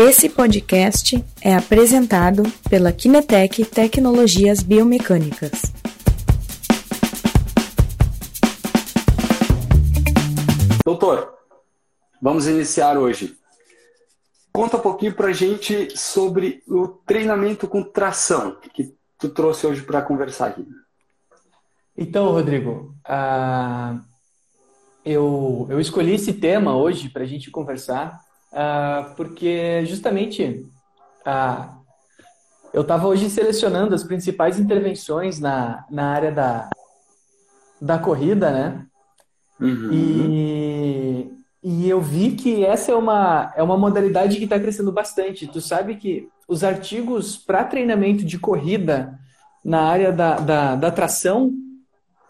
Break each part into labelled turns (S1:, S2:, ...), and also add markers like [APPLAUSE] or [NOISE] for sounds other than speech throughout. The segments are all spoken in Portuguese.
S1: Esse podcast é apresentado pela Kinetec Tecnologias Biomecânicas.
S2: Doutor, vamos iniciar hoje. Conta um pouquinho pra gente sobre o treinamento com tração que tu trouxe hoje para conversar aqui.
S3: Então, Rodrigo, uh, eu, eu escolhi esse tema hoje para a gente conversar uh, porque justamente uh, eu estava hoje selecionando as principais intervenções na, na área da, da corrida, né? Uhum. E, e eu vi que essa é uma, é uma modalidade que está crescendo bastante. Tu sabe que os artigos para treinamento de corrida na área da, da, da tração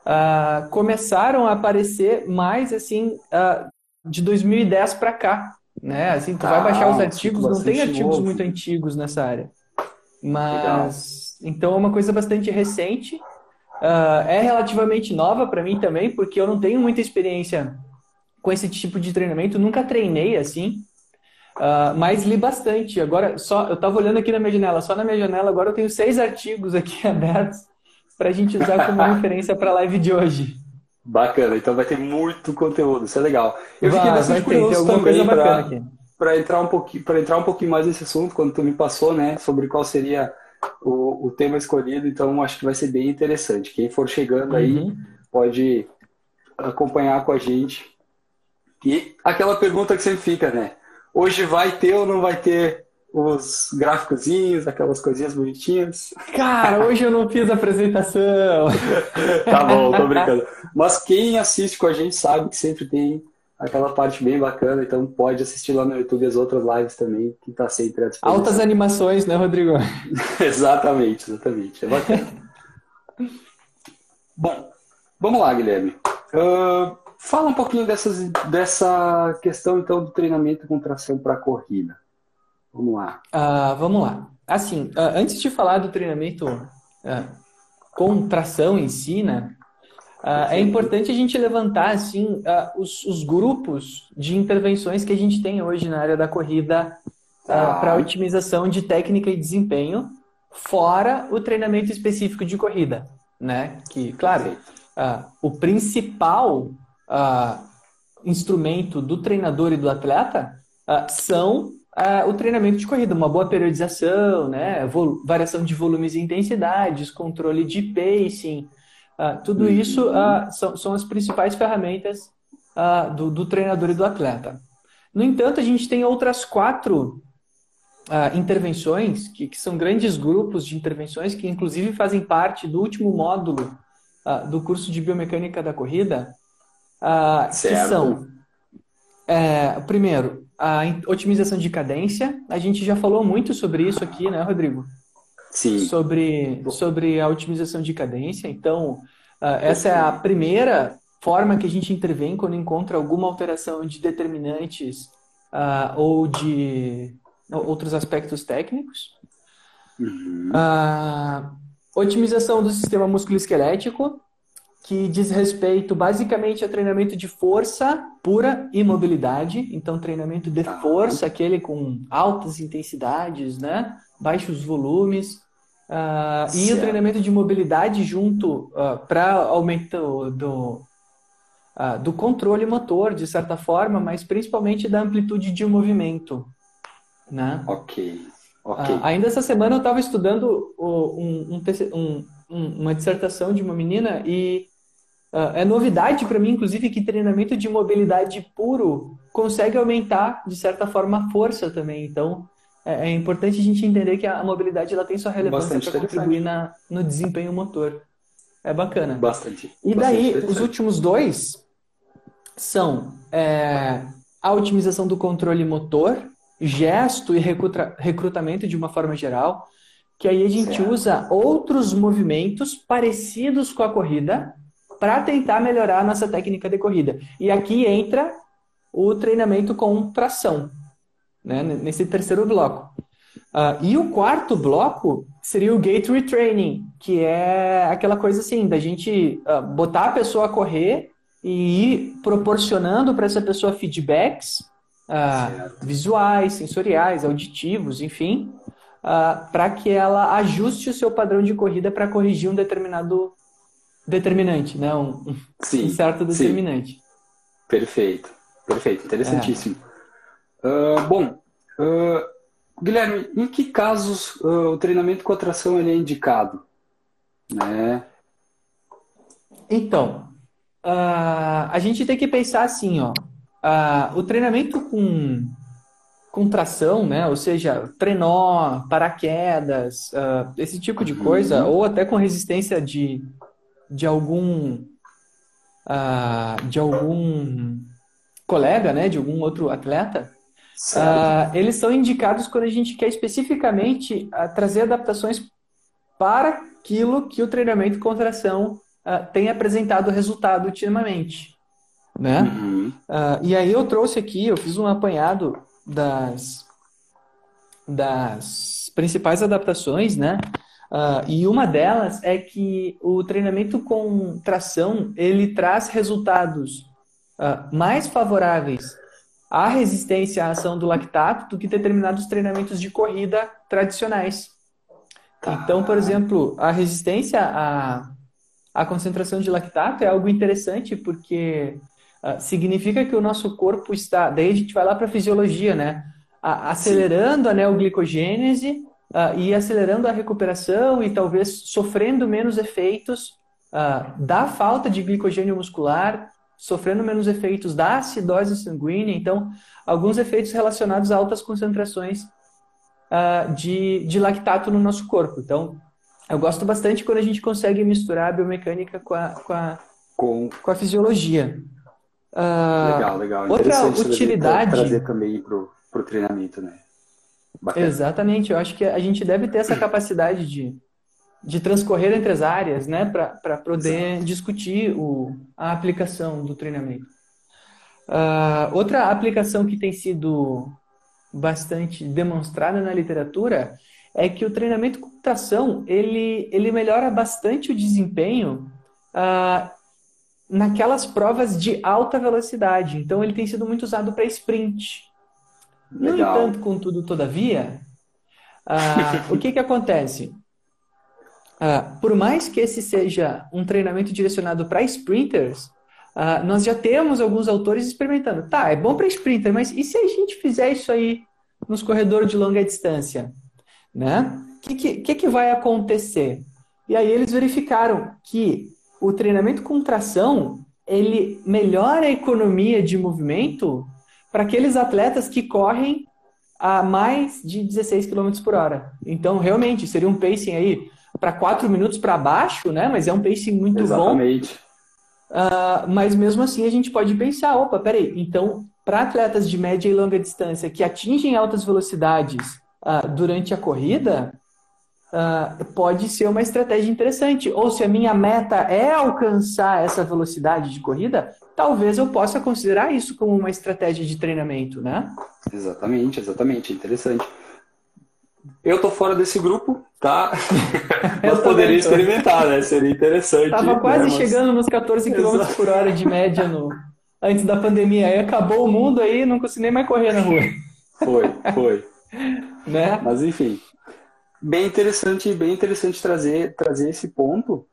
S3: uh, começaram a aparecer mais assim uh, de 2010 para cá né? Assim, tu ah, vai baixar os artigos, não tem artigos novo. muito antigos nessa área. Mas Legal. então é uma coisa bastante recente. Uh, é relativamente nova para mim também, porque eu não tenho muita experiência com esse tipo de treinamento, nunca treinei assim, uh, mas li bastante. Agora, só eu estava olhando aqui na minha janela, só na minha janela agora eu tenho seis artigos aqui [LAUGHS] abertos para a gente usar como [LAUGHS] referência para a live de hoje.
S2: Bacana, então vai ter muito conteúdo, isso é legal. Eu vai, fiquei bastante curioso também para entrar um pouquinho para entrar um pouquinho mais nesse assunto quando tu me passou, né, sobre qual seria o, o tema escolhido. Então acho que vai ser bem interessante. Quem for chegando aí uhum. pode acompanhar com a gente. E aquela pergunta que sempre fica, né? Hoje vai ter ou não vai ter os gráficozinhos, aquelas coisinhas bonitinhas.
S3: Cara, hoje eu não fiz apresentação. [LAUGHS]
S2: tá bom, tô brincando. Mas quem assiste com a gente sabe que sempre tem aquela parte bem bacana, então pode assistir lá no YouTube as outras lives também, que tá sempre à disposição.
S3: Altas animações, né, Rodrigo? [LAUGHS]
S2: exatamente, exatamente. É bacana. bom, vamos lá, Guilherme. Uh, fala um pouquinho dessas, dessa questão, então, do treinamento com tração para corrida. Vamos lá.
S3: Uh, vamos lá. Assim, uh, antes de falar do treinamento uh, com tração em si, né? é importante a gente levantar assim os, os, grupos de intervenções que a gente tem hoje na área da corrida para otimização de técnica e desempenho, fora o treinamento específico de corrida, né? Que, claro, o principal instrumento do treinador e do atleta são o treinamento de corrida, uma boa periodização, né? variação de volumes e intensidades, controle de pacing, uh, tudo uhum. isso uh, são, são, as principais ferramentas uh, do, do, treinador e do atleta. No entanto, a gente tem outras quatro intervenções, que, que, são grandes grupos de intervenções, que inclusive fazem parte do último módulo do curso de biomecânica da corrida, que são, é, primeiro, a otimização de cadência. A gente já falou muito sobre isso aqui, né, Rodrigo?
S2: Sim.
S3: Sobre, sobre a otimização de cadência. Então, uh, essa é a primeira forma que a gente intervém quando encontra alguma alteração de determinantes uh, ou de outros aspectos técnicos. Uhum. Uh, otimização do sistema musculoesquelético, que diz respeito basicamente a treinamento de força pura e mobilidade. Então, treinamento de tá. força, aquele com altas intensidades, né? baixos volumes. Uh, e o treinamento de mobilidade junto uh, ah, para aumento do, uh, do controle motor, de certa forma, mas principalmente da amplitude de movimento. Né?
S2: Ok. okay.
S3: ainda essa semana eu estava estudando um, um, um, uma dissertação de uma menina e Uh, é novidade para mim, inclusive, que treinamento de mobilidade puro consegue aumentar, de certa forma, a força também. Então, é, é importante a gente entender que a mobilidade ela tem sua relevância para contribuir na, no desempenho motor. É bacana.
S2: Bastante.
S3: E daí, os últimos dois são é, a otimização do controle motor, gesto e recruta, recrutamento de uma forma geral, que aí a gente certo. usa outros movimentos parecidos com a corrida, para tentar melhorar a nossa técnica de corrida. E aqui entra o treinamento com tração, né, nesse terceiro bloco. Uh, e o quarto bloco seria o gate retraining, que é aquela coisa assim, da gente uh, botar a pessoa a correr e ir proporcionando para essa pessoa feedbacks uh, visuais, sensoriais, auditivos, enfim, para que ela ajuste o seu padrão de corrida para corrigir um determinado determinante, né? um, sim, um certo determinante. Sim.
S2: Perfeito, perfeito, interessantíssimo. É. Uh, bom, Guilherme, em que casos o treinamento com atração ele é indicado? Né?
S3: Então, a gente tem que pensar assim, ó o treinamento com, com tração, né? Ou seja, trenó, paraquedas, uh, esse tipo de coisa, uhum. ou até com resistência de, de algum uh, de algum colega, né? De algum outro atleta. Uh, eles são indicados quando a gente quer especificamente trazer adaptações para aquilo que o treinamento com tração tem apresentado resultado ultimamente né? Uhum. Uh, e aí eu trouxe aqui, eu fiz um apanhado das, das principais adaptações, né? Uh, e uma delas é que o treinamento com tração ele traz resultados uh, mais favoráveis à resistência à ação do lactato do que determinados treinamentos de corrida tradicionais. Tá. Então, por exemplo, a resistência à, à concentração de lactato é algo interessante porque ah, significa que o nosso corpo está. Daí a gente vai lá para a fisiologia, né? acelerando Sim. a neoglicogênese uh, e acelerando a recuperação e talvez sofrendo menos efeitos uh, da falta de glicogênio muscular, sofrendo menos efeitos da acidose sanguínea. Então, alguns efeitos relacionados a altas concentrações uh, de, de lactato no nosso corpo. Então, eu gosto bastante quando a gente consegue misturar a biomecânica com a, com a, com... Com a fisiologia.
S2: Uh, legal, legal.
S3: Outra utilidade.
S2: Trazer também para o treinamento, né?
S3: Bacana. Exatamente, eu acho que a gente deve ter essa capacidade de, de transcorrer entre as áreas, né, para poder Exato. discutir o, a aplicação do treinamento. Uh, outra aplicação que tem sido bastante demonstrada na literatura é que o treinamento com computação ele, ele melhora bastante o desempenho uh, naquelas provas de alta velocidade. Então ele tem sido muito usado para sprint. Legal. No entanto, contudo, todavia, uh, [LAUGHS] o que, que acontece? Uh, por mais que esse seja um treinamento direcionado para sprinters, uh, nós já temos alguns autores experimentando. Tá, é bom para sprinter, mas e se a gente fizer isso aí nos corredores de longa distância? Né? O que, que, que, que vai acontecer? E aí eles verificaram que o treinamento com tração ele melhora a economia de movimento para aqueles atletas que correm a mais de 16 km por hora. Então, realmente, seria um pacing aí para 4 minutos para baixo, né? Mas é um pacing muito
S2: Exatamente.
S3: bom. Uh, mas mesmo assim, a gente pode pensar: opa, peraí, então, para atletas de média e longa distância que atingem altas velocidades uh, durante a corrida, uh, pode ser uma estratégia interessante. Ou se a minha meta é alcançar essa velocidade de corrida, talvez eu possa considerar isso como uma estratégia de treinamento, né?
S2: Exatamente, exatamente, interessante. Eu tô fora desse grupo, tá? [LAUGHS] Mas poderia experimentar, né? Seria interessante.
S3: Tava quase né? chegando nos 14 km por hora de média no... antes da pandemia. Aí acabou o mundo aí, não consegui nem mais correr na rua.
S2: Foi, foi. [LAUGHS] né? Mas enfim, bem interessante, bem interessante trazer, trazer esse ponto,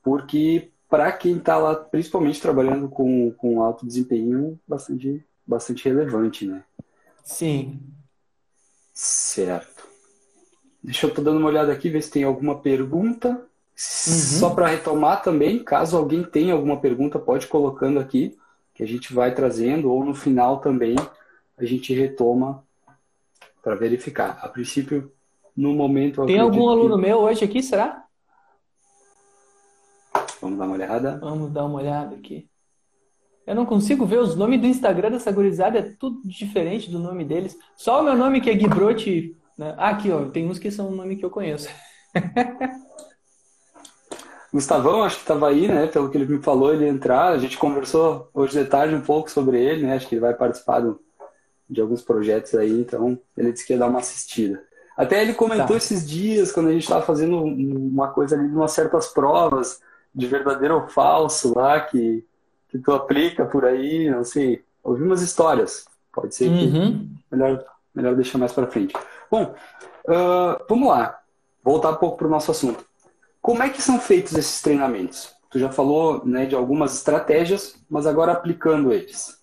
S2: porque para quem está lá, principalmente trabalhando com, com alto desempenho, bastante, bastante relevante, né?
S3: Sim.
S2: Certo. Deixa eu estar dando uma olhada aqui, ver se tem alguma pergunta. Uhum. Só para retomar também, caso alguém tenha alguma pergunta, pode colocando aqui, que a gente vai trazendo, ou no final também a gente retoma para verificar. A princípio, no momento.
S3: Tem algum aluno que... meu hoje aqui, será?
S2: Vamos dar uma olhada?
S3: Vamos dar uma olhada aqui. Eu não consigo ver os nomes do Instagram dessa gurizada, é tudo diferente do nome deles. Só o meu nome que é Guibrote. Né? Ah, aqui, ó, tem uns que são o nome que eu conheço. [LAUGHS]
S2: Gustavão, acho que estava aí, né? Pelo que ele me falou, ele entrar. A gente conversou hoje de tarde um pouco sobre ele, né? Acho que ele vai participar do, de alguns projetos aí, então ele disse que ia dar uma assistida. Até ele comentou tá. esses dias, quando a gente estava fazendo uma coisa ali, umas certas provas de verdadeiro ou falso lá, que, que tu aplica por aí, não sei. Ouvi umas histórias. Pode ser uhum. melhor, melhor deixar mais para frente. Bom, uh, vamos lá. Voltar um pouco para o nosso assunto. Como é que são feitos esses treinamentos? Tu já falou né, de algumas estratégias, mas agora aplicando eles.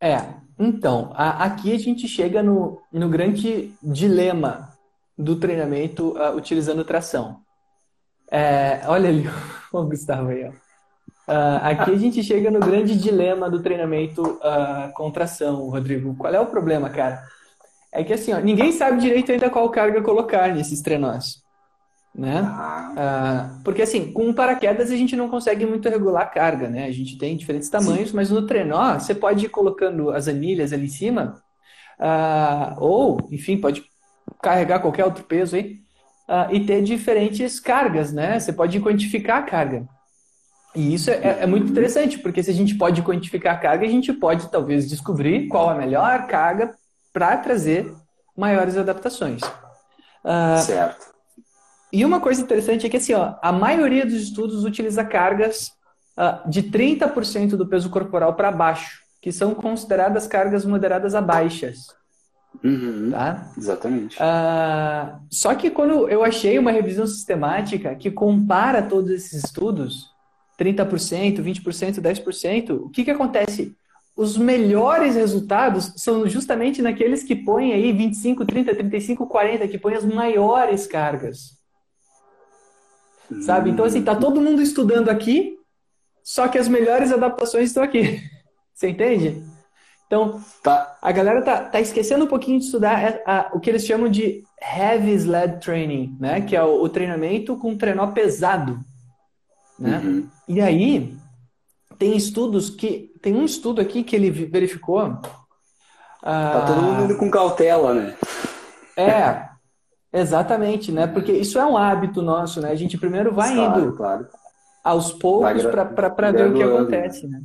S3: É, então, a, aqui a gente chega no, no grande dilema do treinamento uh, utilizando tração. É, olha ali [LAUGHS] o Gustavo aí, ó. Uh, aqui a gente chega no grande dilema do treinamento uh, com tração, Rodrigo. Qual é o problema, cara? É que assim, ó, ninguém sabe direito ainda qual carga colocar nesses trenós. Né? Uh, porque assim, com paraquedas a gente não consegue muito regular a carga, né? A gente tem diferentes tamanhos, Sim. mas no trenó você pode ir colocando as anilhas ali em cima, ou, enfim, pode carregar qualquer outro peso aí, e ter diferentes cargas, né? Você pode quantificar a carga. E isso é, é, muito interessante, porque se a gente pode quantificar a carga, a gente pode talvez descobrir qual a melhor carga para trazer maiores adaptações.
S2: Uh, certo.
S3: E uma coisa interessante é que assim, ó, a maioria dos estudos utiliza cargas uh, de 30% do peso corporal para baixo, que são consideradas cargas moderadas a baixas.
S2: Uhum, tá? Exatamente.
S3: Uh, só que quando eu achei uma revisão sistemática que compara todos esses estudos, 30%, 20%, 10%, o que, que acontece? Os melhores resultados são justamente naqueles que põem aí 25, 30, 35, 40, que põem as maiores cargas. Sabe? Então, assim, tá todo mundo estudando aqui, só que as melhores adaptações estão aqui. [LAUGHS] Você entende? Então, tá. a galera tá, tá esquecendo um pouquinho de estudar a, a, o que eles chamam de heavy sled training, né? Que é o, o treinamento com trenó pesado. Né? Uhum. E aí, tem estudos que. Tem um estudo aqui que ele verificou.
S2: Tá todo mundo indo com cautela, né?
S3: É, exatamente, né? Porque isso é um hábito nosso, né? A gente primeiro vai claro, indo claro. aos poucos para ver o que acontece, né?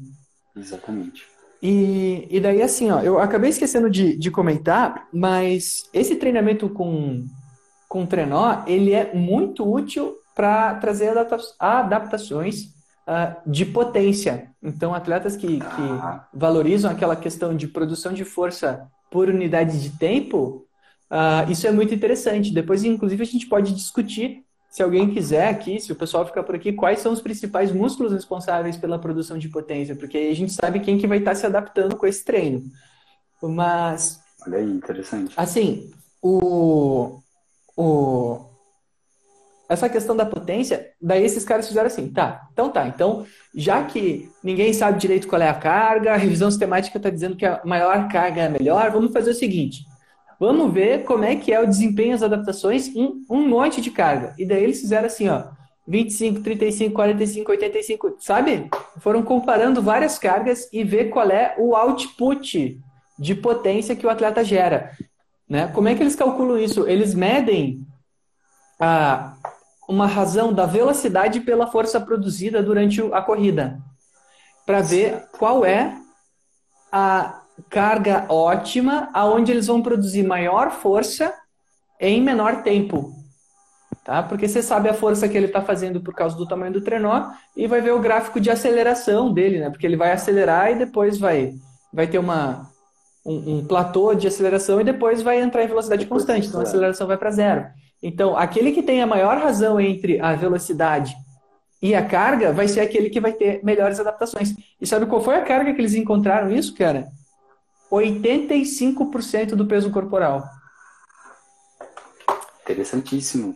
S2: Exatamente.
S3: E, e daí, assim, ó, eu acabei esquecendo de, de comentar, mas esse treinamento com, com trenó, ele é muito útil para trazer adapta adaptações uh, de potência. Então, atletas que, que valorizam aquela questão de produção de força por unidade de tempo, uh, isso é muito interessante. Depois, inclusive, a gente pode discutir, se alguém quiser aqui, se o pessoal ficar por aqui, quais são os principais músculos responsáveis pela produção de potência, porque aí a gente sabe quem que vai estar se adaptando com esse treino. Mas...
S2: Olha aí, interessante.
S3: Assim, o... o essa questão da potência, daí esses caras fizeram assim, tá, então tá, então já que ninguém sabe direito qual é a carga, a revisão sistemática está dizendo que a maior carga é a melhor, vamos fazer o seguinte, vamos ver como é que é o desempenho das adaptações em um monte de carga. E daí eles fizeram assim, ó, 25, 35, 45, 85, sabe? Foram comparando várias cargas e ver qual é o output de potência que o atleta gera. Né? Como é que eles calculam isso? Eles medem a, uma razão da velocidade pela força produzida durante a corrida, para ver qual é a carga ótima aonde eles vão produzir maior força em menor tempo. Tá? Porque você sabe a força que ele está fazendo por causa do tamanho do trenó e vai ver o gráfico de aceleração dele, né? Porque ele vai acelerar e depois vai, vai ter uma, um, um platô de aceleração e depois vai entrar em velocidade constante. Então a aceleração vai para zero. Então, aquele que tem a maior razão entre a velocidade e a carga vai ser aquele que vai ter melhores adaptações. E sabe qual foi a carga que eles encontraram isso, cara? 85% do peso corporal.
S2: Interessantíssimo.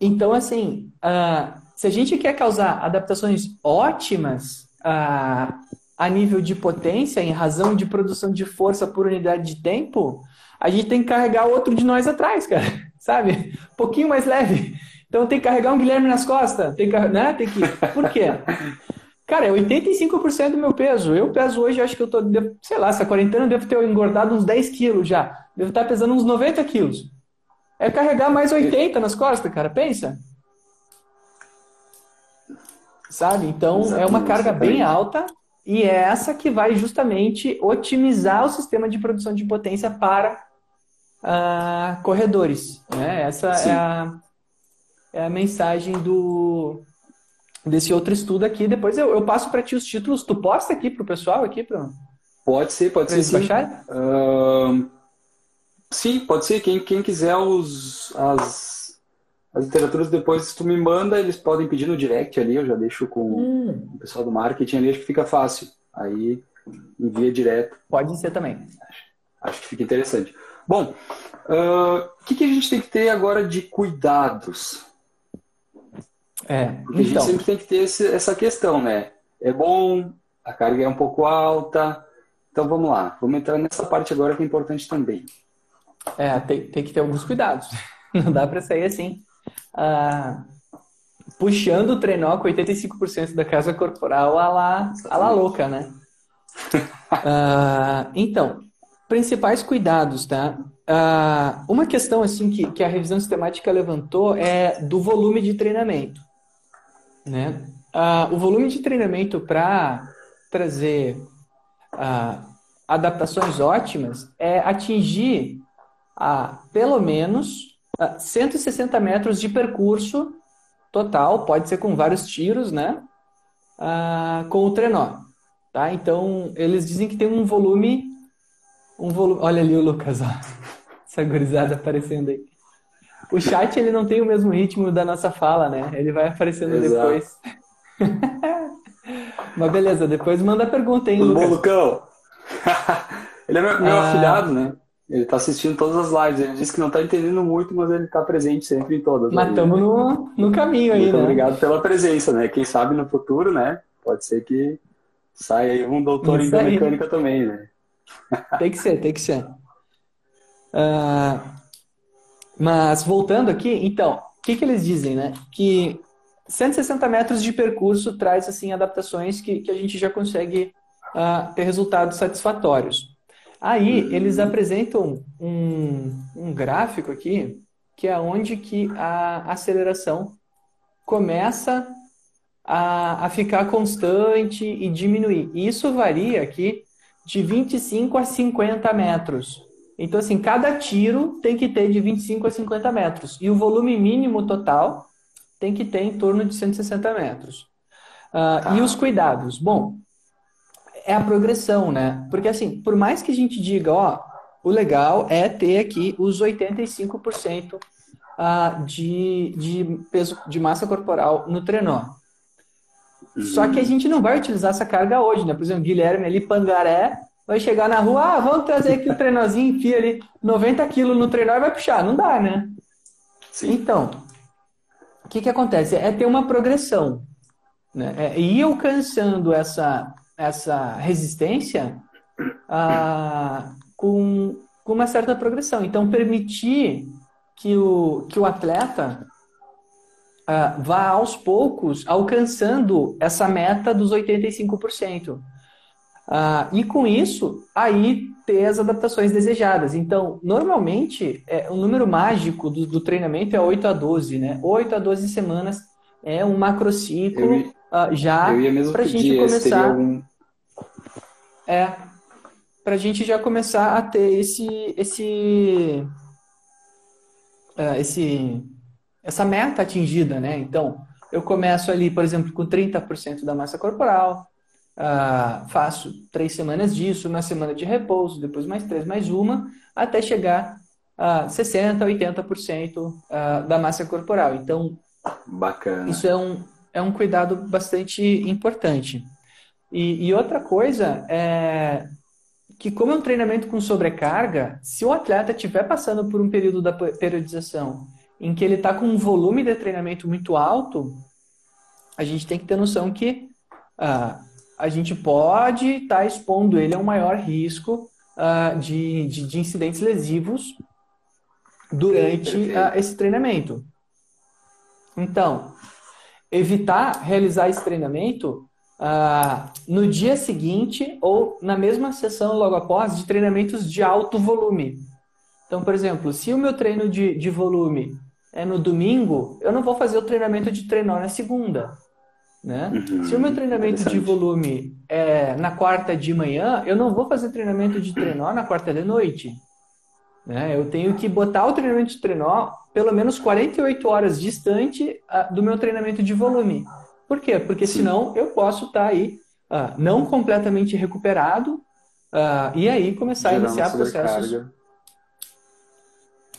S3: Então, assim, uh, se a gente quer causar adaptações ótimas uh, a nível de potência, em razão de produção de força por unidade de tempo, a gente tem que carregar outro de nós atrás, cara [LAUGHS] sabe? Um pouquinho mais leve. Então tem que carregar um Guilherme nas costas, tem que, né? Tem que. Por quê? Cara, é 85% do meu peso. Eu peso hoje, acho que eu tô, sei lá, essa quarentena eu devo ter engordado uns 10 quilos já. Devo estar pesando uns 90 quilos. É carregar mais 80 nas costas, cara, pensa. Sabe? Então Exatamente. é uma carga bem alta e é essa que vai justamente otimizar o sistema de produção de potência para uh, corredores. Né? Essa é a, é a mensagem do desse outro estudo aqui. Depois eu, eu passo para ti os títulos. Tu posta aqui para o pessoal aqui para
S2: Pode ser, pode ser sim. Uh, sim, pode ser. Quem, quem quiser os, as, as literaturas depois, se tu me manda, eles podem pedir no direct ali, eu já deixo com hum. o pessoal do marketing ali, acho que fica fácil. Aí envia direto.
S3: Pode ser também.
S2: Acho, acho que fica interessante. Bom, o uh, que, que a gente tem que ter agora de cuidados?
S3: É,
S2: Porque então... a gente então. sempre tem que ter esse, essa questão, né? É bom, a carga é um pouco alta. Então vamos lá, vamos entrar nessa parte agora que é importante também.
S3: É, tem, tem que ter alguns cuidados. [LAUGHS] Não dá para sair assim. Ah, puxando o trenó com 85% da casa corporal a lá, a lá louca, né? [LAUGHS] ah, então, principais cuidados, tá? Ah, uma questão assim que, que a revisão sistemática levantou é do volume de treinamento, né? Ah, o volume de treinamento para trazer ah, adaptações ótimas é atingir ah, pelo menos 160 metros de percurso total, pode ser com vários tiros, né? com o trenó, tá? Então eles dizem que tem um volume, um volume. Olha ali o Lucas, ó, [LAUGHS] essa gurizada aparecendo aí. O chat ele não tem o mesmo ritmo da nossa fala, né? Ele vai aparecendo Exato. depois. [LAUGHS] Mas beleza, depois manda a pergunta, hein,
S2: Lucas? Bom, Lucão. [LAUGHS] ele é meu, meu ah... afilhado, né? Ele tá assistindo todas as lives. Ele disse que não tá entendendo muito, mas ele tá presente sempre em todas.
S3: Mas estamos no, no caminho aí,
S2: muito
S3: né?
S2: obrigado pela presença, né? Quem sabe no futuro, né? Pode ser que saia aí um doutor Isso em biomecânica também, né?
S3: Tem que ser, tem que ser. Uh, mas voltando aqui, então, o que, que eles dizem, né? Que 160 metros de percurso traz assim adaptações que, que a gente já consegue uh, ter resultados satisfatórios. Aí eles apresentam um, um gráfico aqui que é onde que a aceleração começa a, a ficar constante e diminuir. Isso varia aqui de 25 a 50 metros. Então, assim, cada tiro tem que ter de 25 a 50 metros. E o volume mínimo total tem que ter em torno de 160 metros. Uh, tá. E os cuidados? Bom, é a progressão, né? Porque assim, por mais que a gente diga, ó, o legal é ter aqui os 85% uh, ah, de, de peso de massa corporal no trenó. Uhum. Só que a gente não vai utilizar essa carga hoje, né? Por exemplo, Guilherme ali, Pangaré, vai chegar na rua, ah, vamos trazer aqui o trenozinho, enfia ali 90 quilos no trenó e vai puxar. Não dá, né? Sim. Então, o que, que acontece? É ter uma progressão. Né? É ir alcançando essa, essa resistência ah, com, com uma certa progressão. Então, permitir que o, que o atleta ah, vá aos poucos alcançando essa meta dos 85%. Ah, e com isso, aí ter as adaptações desejadas. Então, normalmente, é, o número mágico do, do, treinamento é 8 a 12, né? 8 a 12 semanas é um macrociclo eu, uh, já para a gente começar. Algum... É, para a gente já começar a ter esse, esse, uh, esse, essa meta atingida, né? Então, eu começo ali, por exemplo, com 30% da massa corporal, Uh, faço três semanas disso, uma semana de repouso, depois mais três, mais uma, até chegar a 60%, 80% uh, da massa corporal. Então,
S2: Bacana.
S3: isso é um, é um cuidado bastante importante. E, e outra coisa é que, como é um treinamento com sobrecarga, se o atleta estiver passando por um período da periodização em que ele está com um volume de treinamento muito alto, a gente tem que ter noção que uh, a gente pode estar tá expondo ele a um maior risco uh, de, de, de, incidentes lesivos durante uh, esse treinamento. Então, evitar realizar esse treinamento uh, no dia seguinte ou na mesma sessão logo após de treinamentos de alto volume. Então, por exemplo, se o meu treino de, de volume é no domingo, eu não vou fazer o treinamento de treinar na segunda. Né? Uhum, Se o meu treinamento de volume é na quarta de manhã, eu não vou fazer treinamento de trenó na quarta de noite. Né? Eu tenho que botar o treinamento de trenó pelo menos 48 horas distante uh, do meu treinamento de volume. Por quê? Porque Sim. senão eu posso estar tá aí uh, não completamente recuperado Uh, e aí começar Gerar a iniciar processos,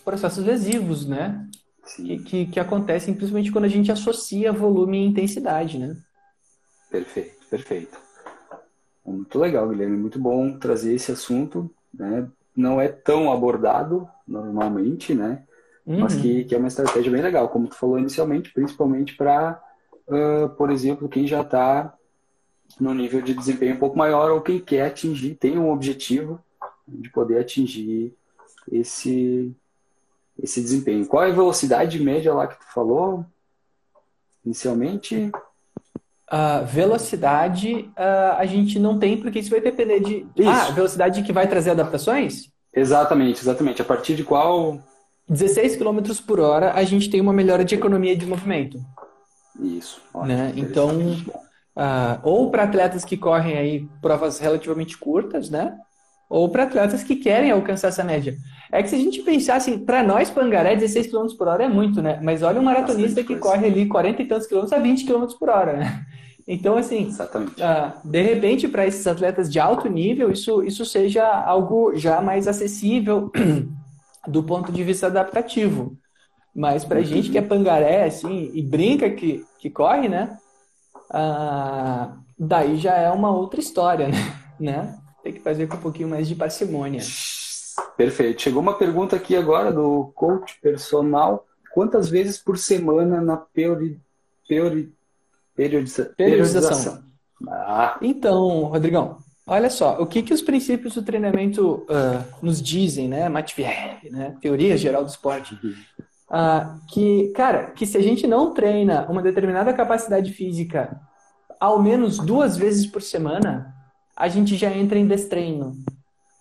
S3: processos lesivos, né? Que, que, que, acontecem principalmente quando a gente associa volume e intensidade, né?
S2: Perfeito, perfeito. Muito legal, Guilherme. Muito bom trazer esse assunto, né? Não é tão abordado normalmente, né? Uhum. Mas que, que é uma estratégia bem legal, como tu falou inicialmente, principalmente para, uh, por exemplo, quem já está no nível de desempenho um pouco maior ou quem quer atingir, tem um objetivo de poder atingir esse, esse desempenho. Qual é a velocidade média lá que tu falou inicialmente?
S3: Uh, velocidade uh, a gente não tem, porque isso vai depender de. Isso. Ah, velocidade que vai trazer adaptações?
S2: Exatamente, exatamente. A partir de qual.
S3: 16 km por hora a gente tem uma melhora de economia de movimento.
S2: Isso.
S3: Ótimo, né? Então, uh, ou para atletas que correm aí provas relativamente curtas, né? Ou para atletas que querem alcançar essa média. É que se a gente pensar assim, para nós, Pangaré, 16 km por hora é muito, né? Mas olha um maratonista que corre ali 40 e tantos quilômetros a 20 km por hora, né? Então, assim, uh, de repente, para esses atletas de alto nível, isso, isso seja algo já mais acessível [CLEARS THROAT] do ponto de vista adaptativo. Mas para gente que é pangaré, assim, e brinca que, que corre, né? Uh, daí já é uma outra história, [LAUGHS] né? né? Tem que fazer com um pouquinho mais de parcimônia.
S2: Perfeito. Chegou uma pergunta aqui agora do coach personal. Quantas vezes por semana na peori, peori, periodiza, periodização?
S3: Ah. Então, Rodrigão, olha só, o que, que os princípios do treinamento uh, nos dizem, né? Matvier, né? Teoria geral do esporte. Uh, que, cara, que se a gente não treina uma determinada capacidade física ao menos duas vezes por semana, a gente já entra em destreino.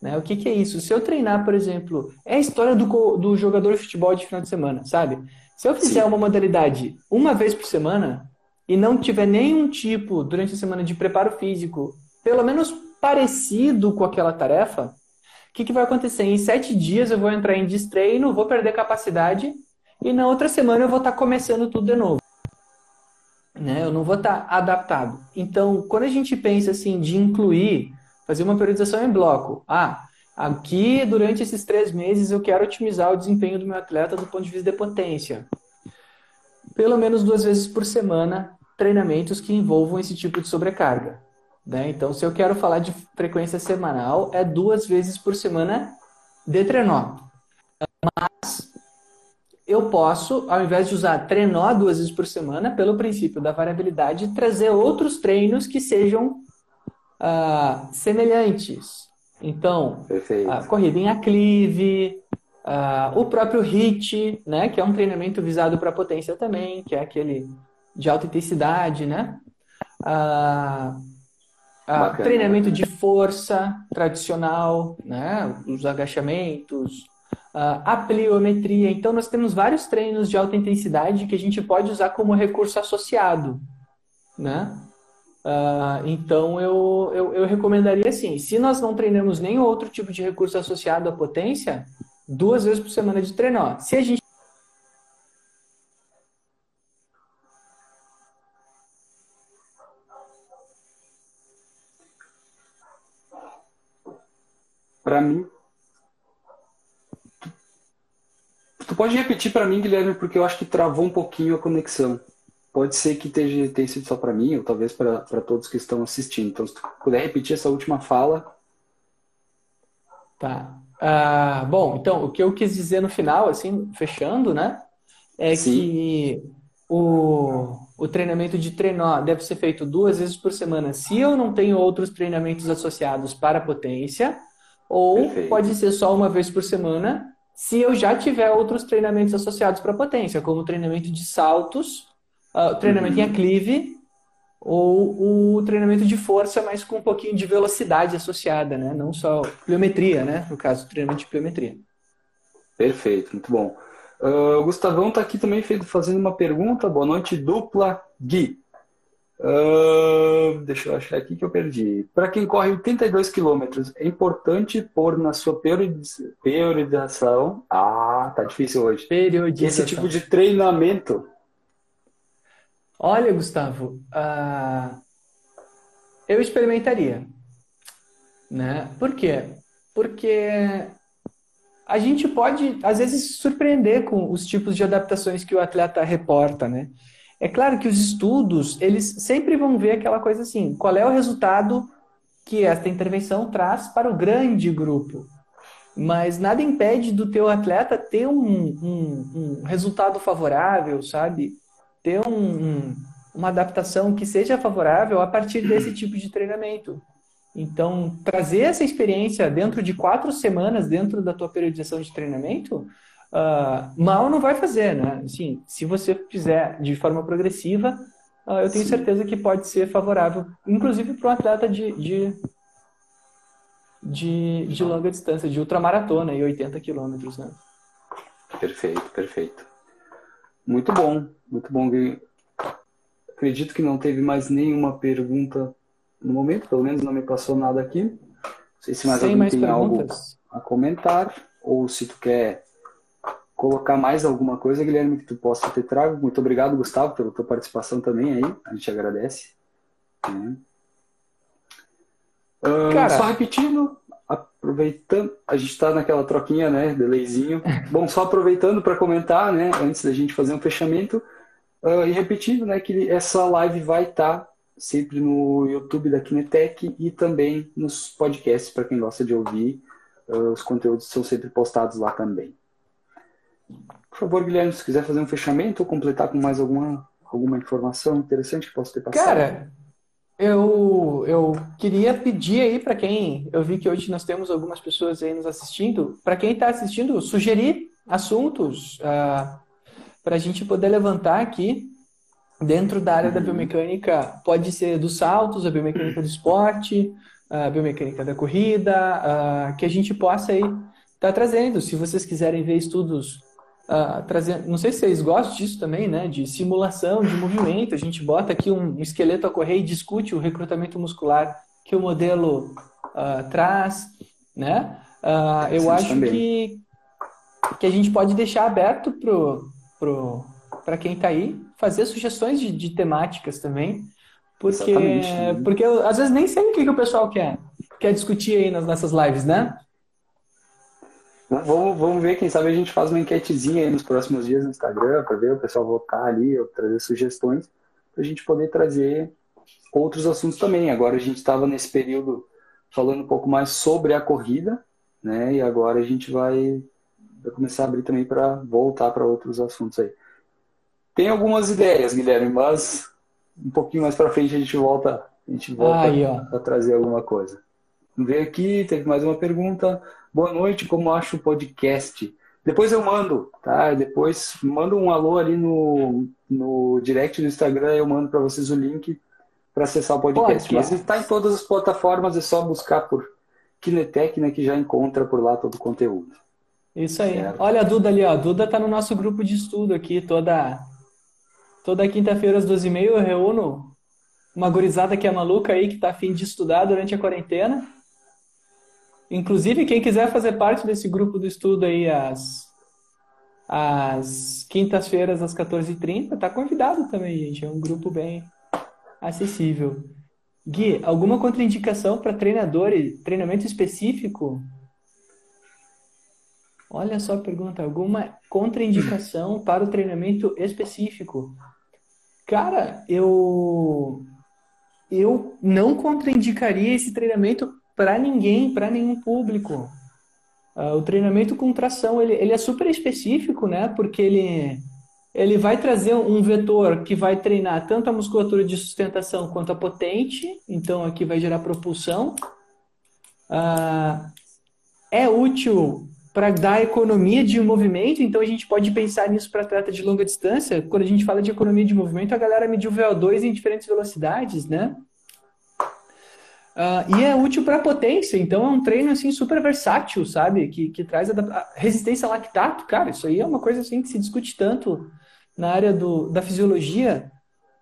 S3: Né? O que, que é isso? Se eu treinar, por exemplo, é a história do, do jogador de futebol de final de semana, sabe? Se eu fizer Sim. uma modalidade uma vez por semana e não tiver nenhum tipo durante a semana de preparo físico, pelo menos parecido com aquela tarefa, o que, que vai acontecer? Em sete dias eu vou entrar em destreino, vou perder capacidade e na outra semana eu vou estar começando tudo de novo. Né? Eu não vou estar adaptado. Então, quando a gente pensa assim de incluir fazer uma periodização em bloco. Ah, aqui durante esses três meses eu quero otimizar o desempenho do meu atleta do ponto de vista de potência. Pelo menos duas vezes por semana, treinamentos que envolvam esse tipo de sobrecarga. Né? Então, se eu quero falar de frequência semanal, é duas vezes por semana de trenó. Mas eu posso, ao invés de usar trenó duas vezes por semana, pelo princípio da variabilidade, trazer outros treinos que sejam uh, semelhantes. Então, a corrida em aclive, uh, o próprio HIT, né, que é um treinamento visado para potência também, que é aquele de alta intensidade, né? Uh, treinamento de força tradicional, né? Os agachamentos, a pliometria. Então, nós temos vários treinos de alta intensidade que a gente pode usar como recurso associado, né? Uh, então, eu, eu, eu, recomendaria assim: se nós não treinamos nenhum outro tipo de recurso associado à potência, duas vezes por semana de treino. Se a gente.
S2: Para mim. Tu pode repetir para mim, Guilherme, porque eu acho que travou um pouquinho a conexão pode ser que tenha, tenha sido só para mim, ou talvez para todos que estão assistindo. Então, se tu puder repetir essa última fala.
S3: Tá. Ah, bom, então, o que eu quis dizer no final, assim, fechando, né? É Sim. que o, o treinamento de trenó deve ser feito duas vezes por semana se eu não tenho outros treinamentos associados para potência, ou Perfeito. pode ser só uma vez por semana se eu já tiver outros treinamentos associados para potência, como treinamento de saltos uh, treinamento uhum. em aclive ou o treinamento de força, mas com um pouquinho de velocidade associada, né? Não só pliometria, né? No caso, treinamento de pliometria.
S2: Perfeito, muito bom. Uh, o Gustavão está aqui também fazendo uma pergunta. Boa noite, dupla Gui. Uh, deixa eu achar aqui que eu perdi. Para quem corre 82 quilômetros, é importante pôr na sua periodização. Ah, tá difícil hoje.
S3: Periodização.
S2: Esse tipo de treinamento
S3: Olha, Gustavo, uh, eu experimentaria. Né? Por quê? Porque a gente pode, às vezes, se surpreender com os tipos de adaptações que o atleta reporta, né? É claro que os estudos, eles sempre vão ver aquela coisa assim, qual é o resultado que esta intervenção traz para o grande grupo. Mas nada impede do teu atleta ter um, um, um resultado favorável, sabe? Ter um, uma adaptação que seja favorável a partir desse tipo de treinamento. Então, trazer essa experiência dentro de quatro semanas, dentro da tua periodização de treinamento, uh, mal não vai fazer, né? Assim, se você fizer de forma progressiva, uh, eu tenho Sim. certeza que pode ser favorável, inclusive para um atleta de, de, de, de, longa distância, de ultramaratona e 80 quilômetros, né?
S2: Perfeito, perfeito. Muito bom, muito bom. Acredito que não teve mais nenhuma pergunta no momento, pelo menos não me passou nada aqui. Não sei se mais Sem alguém mais tem perguntas. algo a comentar, ou se tu quer colocar mais alguma coisa, Guilherme, que tu possa ter trago. Muito obrigado, Gustavo, pela tua participação também aí. A gente agradece. Uh, Cara, só repetindo, aproveitando, a gente está naquela troquinha, né, delayzinho. Bom, só aproveitando para comentar, né, antes da gente fazer um fechamento, uh, e repetindo, né, que essa live vai estar tá sempre no YouTube da Kinetec e também nos podcasts, para quem gosta de ouvir. Uh, os conteúdos são sempre postados lá também. Por favor, Guilherme, se quiser fazer um fechamento ou completar com mais alguma, alguma informação interessante que possa ter passado.
S3: Cara, eu, eu queria pedir aí para quem. Eu vi que hoje nós temos algumas pessoas aí nos assistindo. Para quem está assistindo, sugerir assuntos ah, para a gente poder levantar aqui dentro da área da biomecânica, pode ser dos saltos, a biomecânica do esporte, a biomecânica da corrida, que a gente possa aí estar tá trazendo. Se vocês quiserem ver estudos Uh, trazendo, não sei se vocês gostam disso também, né? De simulação de movimento. A gente bota aqui um esqueleto a correr e discute o recrutamento muscular que o modelo uh, traz, né? Uh, eu acho que, que a gente pode deixar aberto pro, pro, para quem está aí, fazer sugestões de, de temáticas também, porque, né? porque eu, às vezes nem sei o que, que o pessoal quer, quer discutir aí nas nossas lives, né?
S2: Vamos, vamos ver, quem sabe a gente faz uma enquetezinha aí nos próximos dias no Instagram para ver o pessoal votar ali, ou trazer sugestões, para a gente poder trazer outros assuntos também. Agora a gente estava nesse período falando um pouco mais sobre a corrida, né? E agora a gente vai, vai começar a abrir também para voltar para outros assuntos aí. Tem algumas ideias, Guilherme, mas um pouquinho mais para frente a gente volta, a gente volta Aí, a trazer alguma coisa. Vamos ver aqui, teve mais uma pergunta. Boa noite, como acho o podcast? Depois eu mando, tá? Depois mando um alô ali no, no direct do Instagram, eu mando para vocês o link para acessar o podcast. Mas está em todas as plataformas, é só buscar por Kinetec, né, que já encontra por lá todo o conteúdo.
S3: Isso aí. Certo? Olha a Duda ali, ó. A Duda tá no nosso grupo de estudo aqui toda Toda quinta-feira às 12h30 eu reúno uma gurizada que é maluca aí, que tá afim de estudar durante a quarentena. Inclusive, quem quiser fazer parte desse grupo do estudo aí às, às quintas-feiras às 14h30, tá convidado também, gente. É um grupo bem acessível. Gui, alguma contraindicação para treinador e treinamento específico? Olha só a pergunta. Alguma contraindicação [CLEARS THROAT] para o treinamento específico? Cara, eu eu não contraindicaria esse treinamento para ninguém, para nenhum público. Uh, o treinamento com tração ele, ele é super específico, né? Porque ele ele vai trazer um vetor que vai treinar tanto a musculatura de sustentação quanto a potente, então aqui vai gerar propulsão. Uh, é útil para dar economia de movimento, então a gente pode pensar nisso para atleta de longa distância. Quando a gente fala de economia de movimento, a galera mediu VO2 em diferentes velocidades, né? Uh, e é útil para potência, então é um treino assim super versátil, sabe? Que, que traz a resistência a lactato, cara. Isso aí é uma coisa assim que se discute tanto na área do, da fisiologia.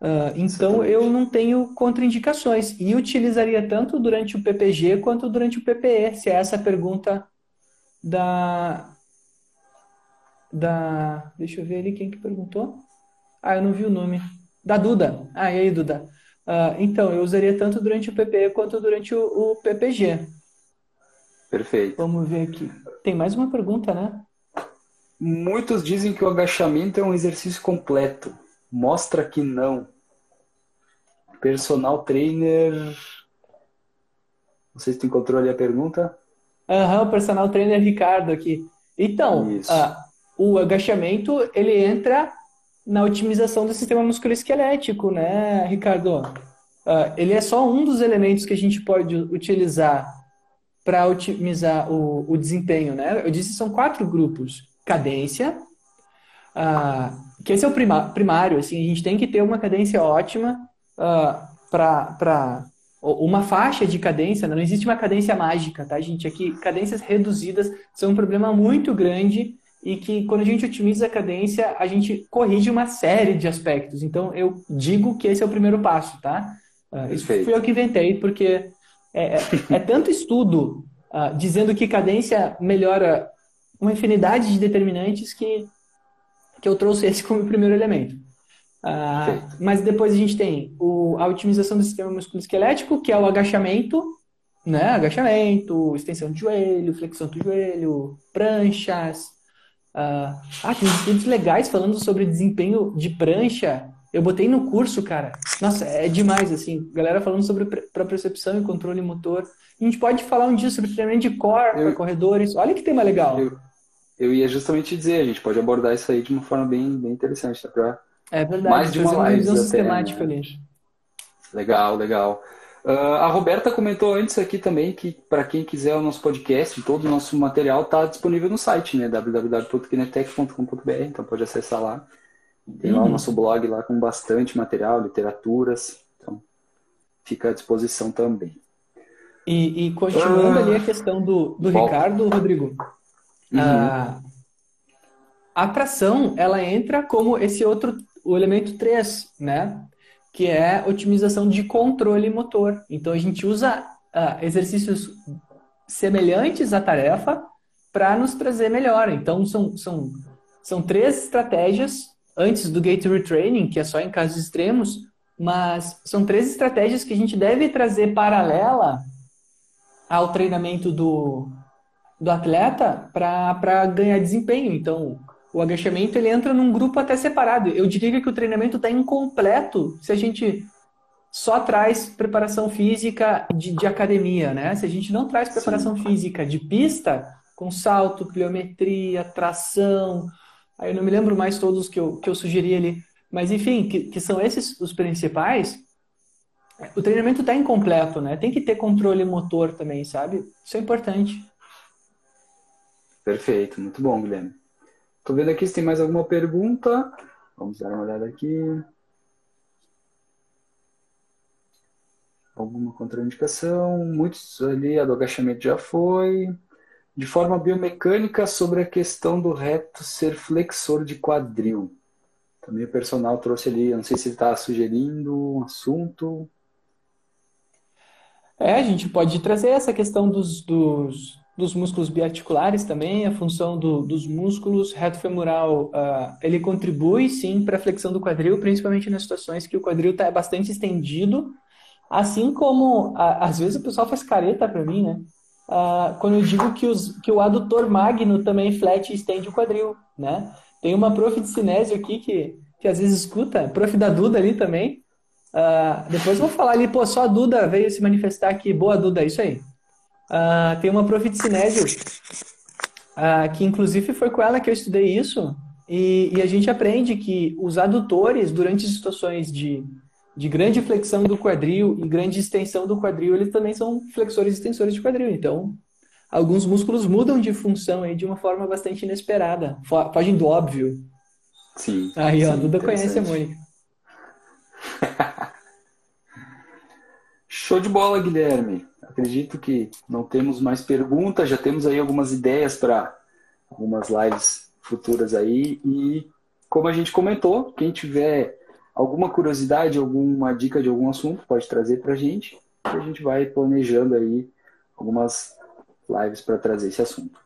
S3: Uh, então eu não tenho contraindicações e utilizaria tanto durante o PPG quanto durante o PPE, se é essa a pergunta da. Da. Deixa eu ver ali quem que perguntou. Ah, eu não vi o nome. Da Duda. Ah, e aí, Duda? Uh, então, eu usaria tanto durante o PPE quanto durante o, o PPG.
S2: Perfeito.
S3: Vamos ver aqui. Tem mais uma pergunta, né?
S2: Muitos dizem que o agachamento é um exercício completo. Mostra que não. Personal trainer. Não sei se tu encontrou ali a pergunta.
S3: Aham, uhum, personal trainer Ricardo aqui. Então, uh, o agachamento ele entra na otimização do sistema musculoesquelético, né, Ricardo? Uh, ele é só um dos elementos que a gente pode utilizar para otimizar o, o, desempenho, né? Eu disse são quatro grupos: cadência, uh, que esse é o prima, primário, assim, a gente tem que ter uma cadência ótima uh, para uma faixa de cadência, né? não existe uma cadência mágica, tá, gente? Aqui, cadências reduzidas são um problema muito grande e que quando a gente otimiza a cadência, a gente corrige uma série de aspectos. Então, eu digo que esse é o primeiro passo, tá? Uh, isso fui eu que inventei, porque é, é, é tanto estudo uh, dizendo que cadência melhora uma infinidade de determinantes que, que eu trouxe esse como primeiro elemento. Uh, mas depois a gente tem o, a otimização do sistema musculoesquelético, que é o agachamento, né? Agachamento, extensão de joelho, flexão do joelho, pranchas. Uh, ah, tem estudos legais falando sobre desempenho de prancha eu botei no curso, cara. Nossa, é demais, assim. Galera falando sobre propriocepção e controle motor. A gente pode falar um dia sobre treinamento de core para corredores. Olha que tema legal.
S2: Eu, eu, ia justamente dizer, a gente pode abordar isso aí de uma forma bem, bem interessante, tá? Pra
S3: é verdade, mais de uma, uma visão sistemática né? ali.
S2: Legal, legal. Uh, a Roberta comentou antes aqui também que para quem quiser o nosso podcast, todo o nosso material está disponível no site, né? www.kinetec.com.br, então pode acessar lá. Tem lá o uhum. nosso blog lá com bastante material, literaturas. Então, fica à disposição também.
S3: E, e continuando ah, ali a questão do, do Ricardo, Rodrigo, uhum. a, a tração, ela entra como esse outro, o elemento 3, né? Que é otimização de controle motor. Então, a gente usa uh, exercícios semelhantes à tarefa para nos trazer melhor. Então, são, são, são três estratégias antes do gate retraining, que é só em casos extremos, mas são três estratégias que a gente deve trazer paralela ao treinamento do, do atleta para ganhar desempenho. Então, o agachamento ele entra num grupo até separado. Eu diria que o treinamento está incompleto se a gente só traz preparação física de, de academia, né? Se a gente não traz preparação Sim. física de pista, com salto, pliometria, tração, Aí eu não me lembro mais todos que eu, que eu sugeri ali. Mas, enfim, que, que são esses os principais. O treinamento está incompleto, né? Tem que ter controle motor também, sabe? Isso é importante.
S2: Perfeito, muito bom, Guilherme. Tô vendo aqui se tem mais alguma pergunta. Vamos dar uma olhada aqui. Alguma contraindicação? Muitos ali, a do agachamento já foi de forma biomecânica sobre a questão do reto ser flexor de quadril. Também o personal trouxe ali, não sei se ele está sugerindo um assunto.
S3: É, a gente pode trazer essa questão dos, dos, dos músculos biarticulares também, a função do, dos músculos reto femoral, uh, ele contribui sim para a flexão do quadril, principalmente nas situações que o quadril está bastante estendido, assim como às vezes o pessoal faz careta para mim, né? uh, quando eu digo que, os, que o adutor magno também flat e estende o quadril, né? Tem uma prof de cinésio aqui que, que às vezes escuta, prof da Duda ali também. Uh, depois eu vou falar ali, pô, só a Duda veio se manifestar aqui. Boa, Duda, é isso aí. Uh, tem uma prof de cinésio, uh, que inclusive foi com ela que eu estudei isso, e, e, a gente aprende que os adutores, durante situações de de grande flexão do quadril e grande extensão do quadril, eles também são flexores e extensores de quadril. Então, alguns músculos mudam de função aí de uma forma bastante inesperada, fogem do óbvio.
S2: Sim.
S3: Aí, ó, Duda conhece a Mônica.
S2: Show de bola, Guilherme. Acredito que não temos mais perguntas, já temos aí algumas ideias para algumas lives futuras aí. E como a gente comentou, quem tiver alguma curiosidade, alguma dica de algum assunto, pode trazer para a gente. E a gente vai planejando aí algumas lives para trazer esse assunto.